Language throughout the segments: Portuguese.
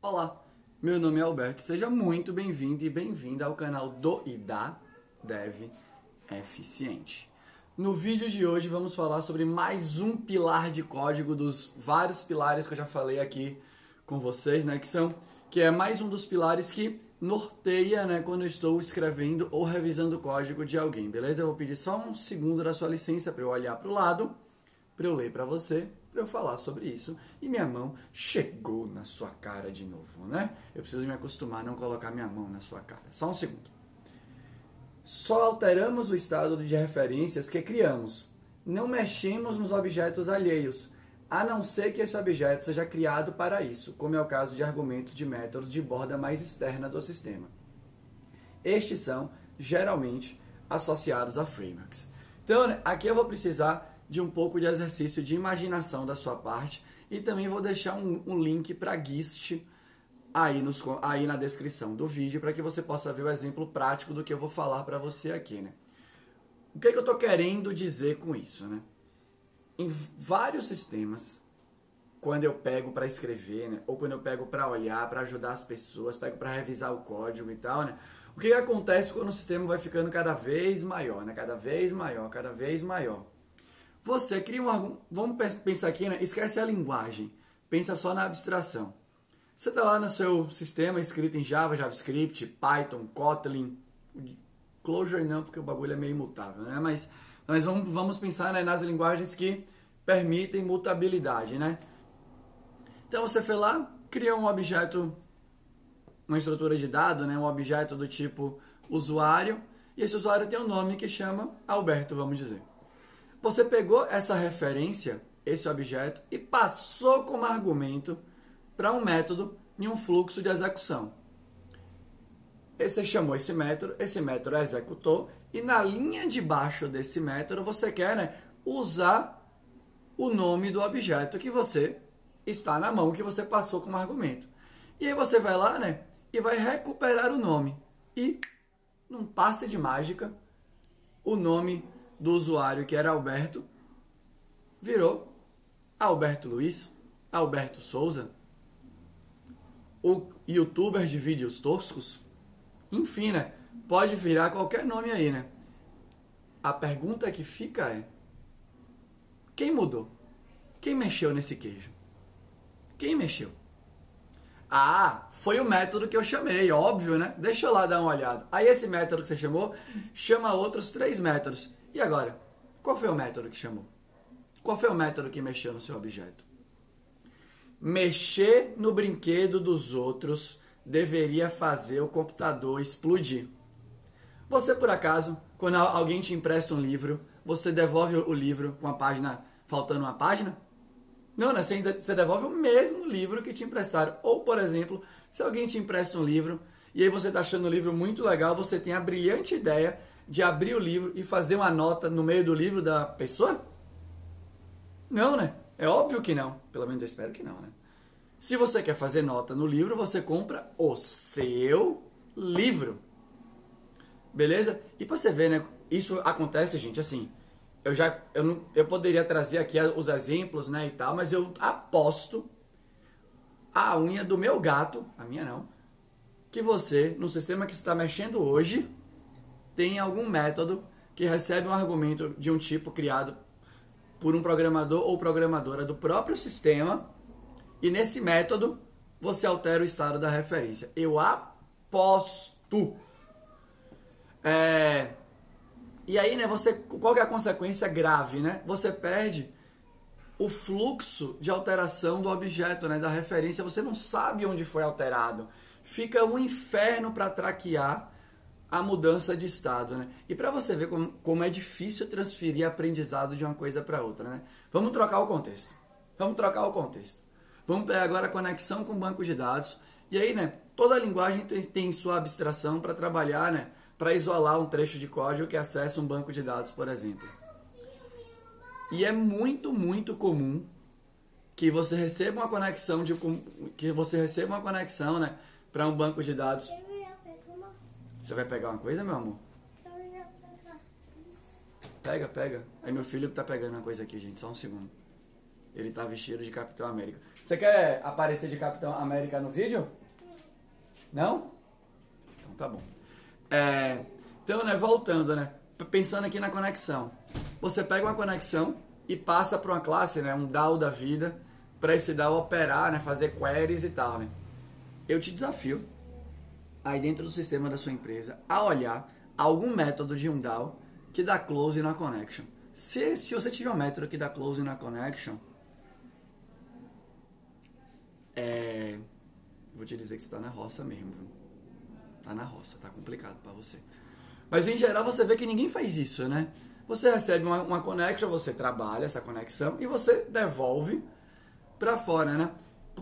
Olá, meu nome é Alberto, seja muito bem-vindo e bem-vinda ao canal do e da Dev Eficiente. No vídeo de hoje vamos falar sobre mais um pilar de código dos vários pilares que eu já falei aqui com vocês, né, que são que é mais um dos pilares que norteia, né, quando eu estou escrevendo ou revisando o código de alguém, beleza? Eu vou pedir só um segundo da sua licença para eu olhar para o lado, para eu ler para você para eu falar sobre isso. E minha mão chegou na sua cara de novo, né? Eu preciso me acostumar a não colocar minha mão na sua cara. Só um segundo. Só alteramos o estado de referências que criamos. Não mexemos nos objetos alheios, a não ser que esse objeto seja criado para isso, como é o caso de argumentos de métodos de borda mais externa do sistema. Estes são, geralmente, associados a frameworks. Então, aqui eu vou precisar de um pouco de exercício de imaginação da sua parte e também vou deixar um, um link para GIST aí, nos, aí na descrição do vídeo para que você possa ver o exemplo prático do que eu vou falar para você aqui, né? O que, é que eu estou querendo dizer com isso, né? Em vários sistemas, quando eu pego para escrever, né? Ou quando eu pego para olhar, para ajudar as pessoas, pego para revisar o código e tal, né? O que, que acontece quando o sistema vai ficando cada vez maior, né? Cada vez maior, cada vez maior. Você cria um. Vamos pensar aqui, né? Esquece a linguagem. Pensa só na abstração. Você está lá no seu sistema escrito em Java, JavaScript, Python, Kotlin. Clojure não, porque o bagulho é meio imutável, né? Mas nós vamos, vamos pensar né, nas linguagens que permitem mutabilidade, né? Então você foi lá, criou um objeto, uma estrutura de dado, né? Um objeto do tipo usuário. E esse usuário tem um nome que chama Alberto, vamos dizer. Você pegou essa referência, esse objeto, e passou como argumento para um método em um fluxo de execução. Você chamou esse método, esse método executou, e na linha de baixo desse método você quer né, usar o nome do objeto que você está na mão, que você passou como argumento. E aí você vai lá né, e vai recuperar o nome. E, num passe de mágica, o nome do usuário que era Alberto virou Alberto Luiz, Alberto Souza, o youtuber de vídeos toscos, enfim, né? Pode virar qualquer nome aí, né? A pergunta que fica é: quem mudou? Quem mexeu nesse queijo? Quem mexeu? Ah, foi o método que eu chamei, óbvio, né? Deixa eu lá dar uma olhada. Aí esse método que você chamou chama outros três métodos. E agora? Qual foi o método que chamou? Qual foi o método que mexeu no seu objeto? Mexer no brinquedo dos outros deveria fazer o computador explodir. Você, por acaso, quando alguém te empresta um livro, você devolve o livro com a página faltando uma página? Não, né? Você devolve o mesmo livro que te emprestaram. Ou, por exemplo, se alguém te empresta um livro e aí você está achando o livro muito legal, você tem a brilhante ideia de abrir o livro e fazer uma nota no meio do livro da pessoa? Não, né? É óbvio que não. Pelo menos eu espero que não, né? Se você quer fazer nota no livro, você compra o seu livro. Beleza? E para você ver, né? Isso acontece, gente, assim. Eu já eu, não, eu poderia trazer aqui os exemplos, né, e tal, mas eu aposto a unha do meu gato, a minha não, que você, no sistema que está mexendo hoje, tem algum método que recebe um argumento de um tipo criado por um programador ou programadora do próprio sistema e nesse método você altera o estado da referência. Eu aposto. É... E aí, né, você, qual é a consequência grave, né? Você perde o fluxo de alteração do objeto, né, da referência. Você não sabe onde foi alterado. Fica um inferno para traquear a mudança de estado, né? E para você ver como, como é difícil transferir aprendizado de uma coisa para outra, né? Vamos trocar o contexto. Vamos trocar o contexto. Vamos pegar agora a conexão com o banco de dados. E aí, né? Toda linguagem tem, tem sua abstração para trabalhar, né? Para isolar um trecho de código que acessa um banco de dados, por exemplo. E é muito, muito comum que você receba uma conexão de que você receba uma conexão, né, para um banco de dados você vai pegar uma coisa, meu amor? Pega, pega. Aí meu filho tá pegando uma coisa aqui, gente. Só um segundo. Ele tá vestido de Capitão América. Você quer aparecer de Capitão América no vídeo? Não? Então tá bom. É, então, né, voltando, né? Pensando aqui na conexão. Você pega uma conexão e passa para uma classe, né, um DAO da vida, para esse DAO operar, né, fazer queries e tal, né? Eu te desafio aí dentro do sistema da sua empresa a olhar algum método de um DAO que dá close na connection. Se, se você tiver um método que dá close na connection, é, vou te dizer que você está na roça mesmo, viu? Tá na roça, tá complicado para você. Mas em geral você vê que ninguém faz isso, né? Você recebe uma, uma connection, você trabalha essa conexão e você devolve para fora, né?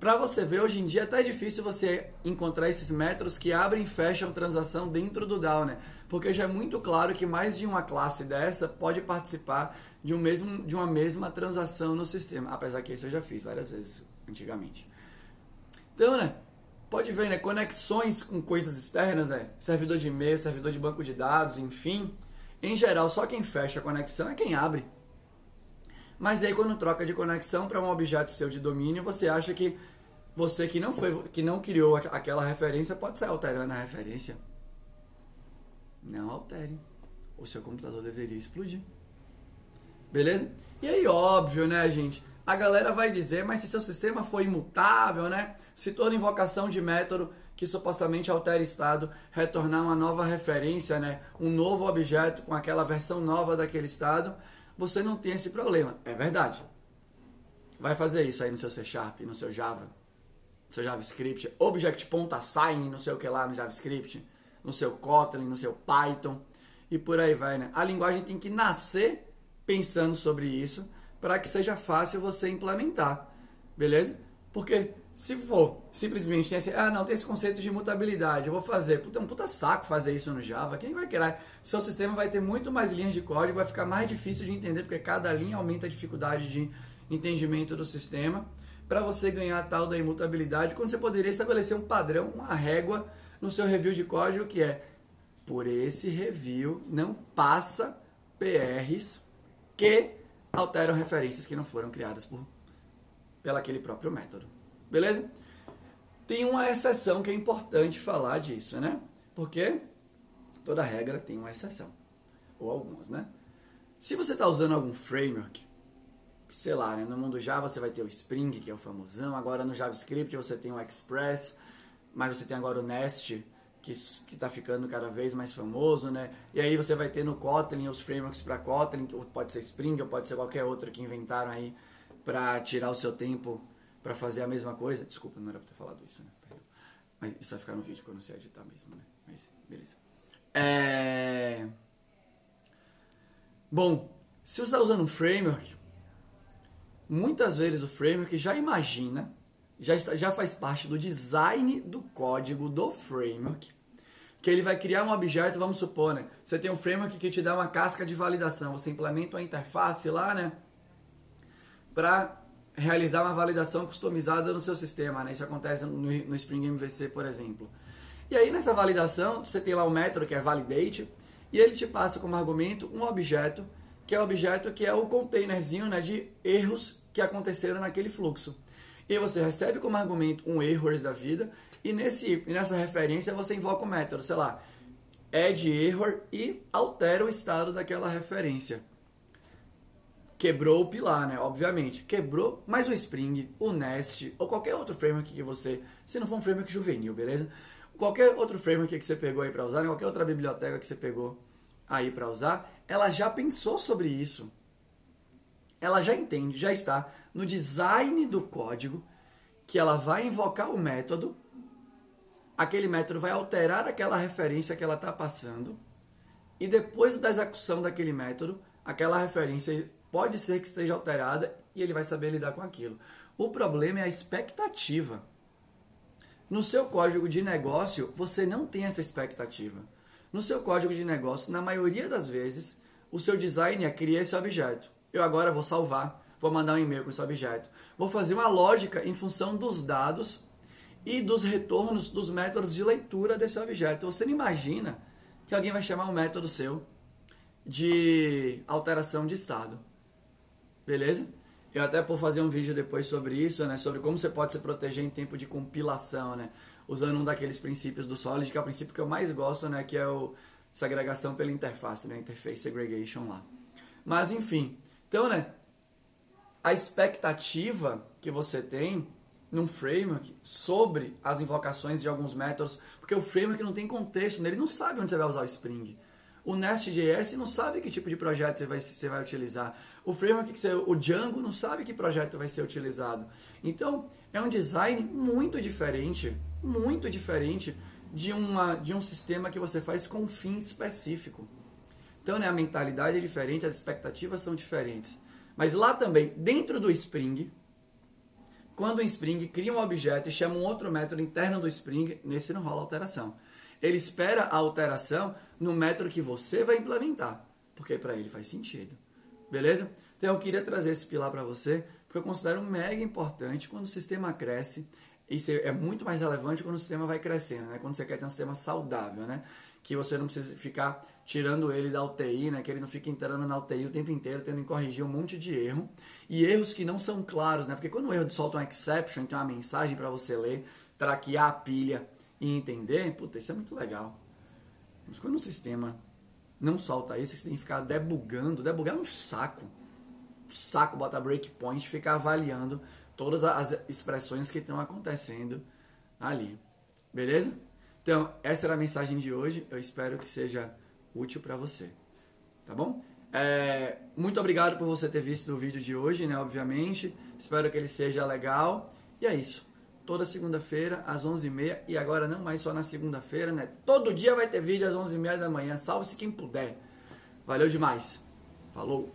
Para você ver, hoje em dia é até difícil você encontrar esses métodos que abrem e fecham transação dentro do DAO, né? Porque já é muito claro que mais de uma classe dessa pode participar de, um mesmo, de uma mesma transação no sistema. Apesar que isso eu já fiz várias vezes antigamente. Então, né? Pode ver, né? Conexões com coisas externas, né? Servidor de e-mail, servidor de banco de dados, enfim. Em geral, só quem fecha a conexão é quem abre. Mas aí quando troca de conexão para um objeto seu de domínio, você acha que você que não foi que não criou aquela referência pode sair alterando a referência. Não altere. O seu computador deveria explodir. Beleza? E aí, óbvio, né, gente? A galera vai dizer, mas se seu sistema for imutável, né? Se toda invocação de método que supostamente altera estado retornar uma nova referência, né? Um novo objeto com aquela versão nova daquele estado, você não tem esse problema. É verdade. Vai fazer isso aí no seu C Sharp, no seu Java, no seu JavaScript, Object.assign, não sei o que lá no JavaScript, no seu Kotlin, no seu Python e por aí vai, né? A linguagem tem que nascer pensando sobre isso para que seja fácil você implementar, beleza? Porque se for simplesmente esse, ah, não, tem esse conceito de imutabilidade, eu vou fazer. Puta, é um puta saco fazer isso no Java. Quem vai querer? Seu sistema vai ter muito mais linhas de código, vai ficar mais difícil de entender, porque cada linha aumenta a dificuldade de entendimento do sistema. Para você ganhar a tal da imutabilidade, quando você poderia estabelecer um padrão, uma régua no seu review de código que é por esse review não passa PRs que alteram referências que não foram criadas por pelo aquele próprio método. Beleza? Tem uma exceção que é importante falar disso, né? Porque toda regra tem uma exceção. Ou algumas, né? Se você está usando algum framework, sei lá, né? no mundo Java você vai ter o Spring, que é o famosão, agora no JavaScript você tem o Express, mas você tem agora o Nest, que está ficando cada vez mais famoso, né? E aí você vai ter no Kotlin os frameworks para Kotlin, ou pode ser Spring, ou pode ser qualquer outro que inventaram aí para tirar o seu tempo para fazer a mesma coisa. Desculpa, não era para ter falado isso, né? Mas isso vai ficar no vídeo quando você editar mesmo, né? Mas beleza. É... Bom, se você está usando um framework, muitas vezes o framework já imagina, já, está, já faz parte do design do código do framework, que ele vai criar um objeto, vamos supor, né? Você tem um framework que te dá uma casca de validação, você implementa uma interface lá, né? Para realizar uma validação customizada no seu sistema. Né? Isso acontece no, no Spring MVC, por exemplo. E aí nessa validação, você tem lá um método que é validate, e ele te passa como argumento um objeto, que é o objeto que é o containerzinho né, de erros que aconteceram naquele fluxo. E você recebe como argumento um errors da vida, e nesse, nessa referência você invoca o método, sei lá, add error e altera o estado daquela referência quebrou o pilar, né? Obviamente. Quebrou, mas o Spring, o Nest, ou qualquer outro framework que você. Se não for um framework juvenil, beleza? Qualquer outro framework que você pegou aí para usar, né? qualquer outra biblioteca que você pegou aí para usar, ela já pensou sobre isso. Ela já entende, já está no design do código que ela vai invocar o método. Aquele método vai alterar aquela referência que ela está passando. E depois da execução daquele método, aquela referência pode ser que esteja alterada e ele vai saber lidar com aquilo. O problema é a expectativa. No seu código de negócio, você não tem essa expectativa. No seu código de negócio, na maioria das vezes, o seu design é criar esse objeto. Eu agora vou salvar, vou mandar um e-mail com esse objeto. Vou fazer uma lógica em função dos dados e dos retornos dos métodos de leitura desse objeto. Você não imagina que alguém vai chamar um método seu de alteração de estado. Beleza? Eu até vou fazer um vídeo depois sobre isso, né? Sobre como você pode se proteger em tempo de compilação, né? Usando um daqueles princípios do Solid, que é o princípio que eu mais gosto, né? Que é o segregação pela interface, né? Interface segregation lá. Mas enfim, então, né? A expectativa que você tem num framework sobre as invocações de alguns métodos, porque o framework não tem contexto, né? ele não sabe onde você vai usar o Spring. O Nest.js não sabe que tipo de projeto você vai, você vai utilizar. O framework, que você, o Django, não sabe que projeto vai ser utilizado. Então, é um design muito diferente, muito diferente de, uma, de um sistema que você faz com um fim específico. Então, né, a mentalidade é diferente, as expectativas são diferentes. Mas lá também, dentro do Spring, quando o Spring cria um objeto e chama um outro método interno do Spring, nesse não rola alteração. Ele espera a alteração no método que você vai implementar, porque para ele faz sentido. Beleza? Então eu queria trazer esse pilar para você, porque eu considero mega importante quando o sistema cresce. Isso é muito mais relevante quando o sistema vai crescendo, né? Quando você quer ter um sistema saudável, né? Que você não precisa ficar tirando ele da UTI, né? Que ele não fique entrando na UTI o tempo inteiro, tendo que corrigir um monte de erro. E erros que não são claros, né? Porque quando o erro solta um exception, tem uma mensagem para você ler, traquear a pilha e entender, puta, isso é muito legal. Mas quando o sistema não solta isso, você tem que ficar debugando. Debugar é um saco. Um saco botar breakpoint ficar avaliando todas as expressões que estão acontecendo ali. Beleza? Então, essa era a mensagem de hoje. Eu espero que seja útil para você. Tá bom? É, muito obrigado por você ter visto o vídeo de hoje, né? Obviamente. Espero que ele seja legal. E é isso toda segunda-feira às 11h30 e agora não mais só na segunda-feira, né? Todo dia vai ter vídeo às 11h30 da manhã, salve-se quem puder. Valeu demais. Falou!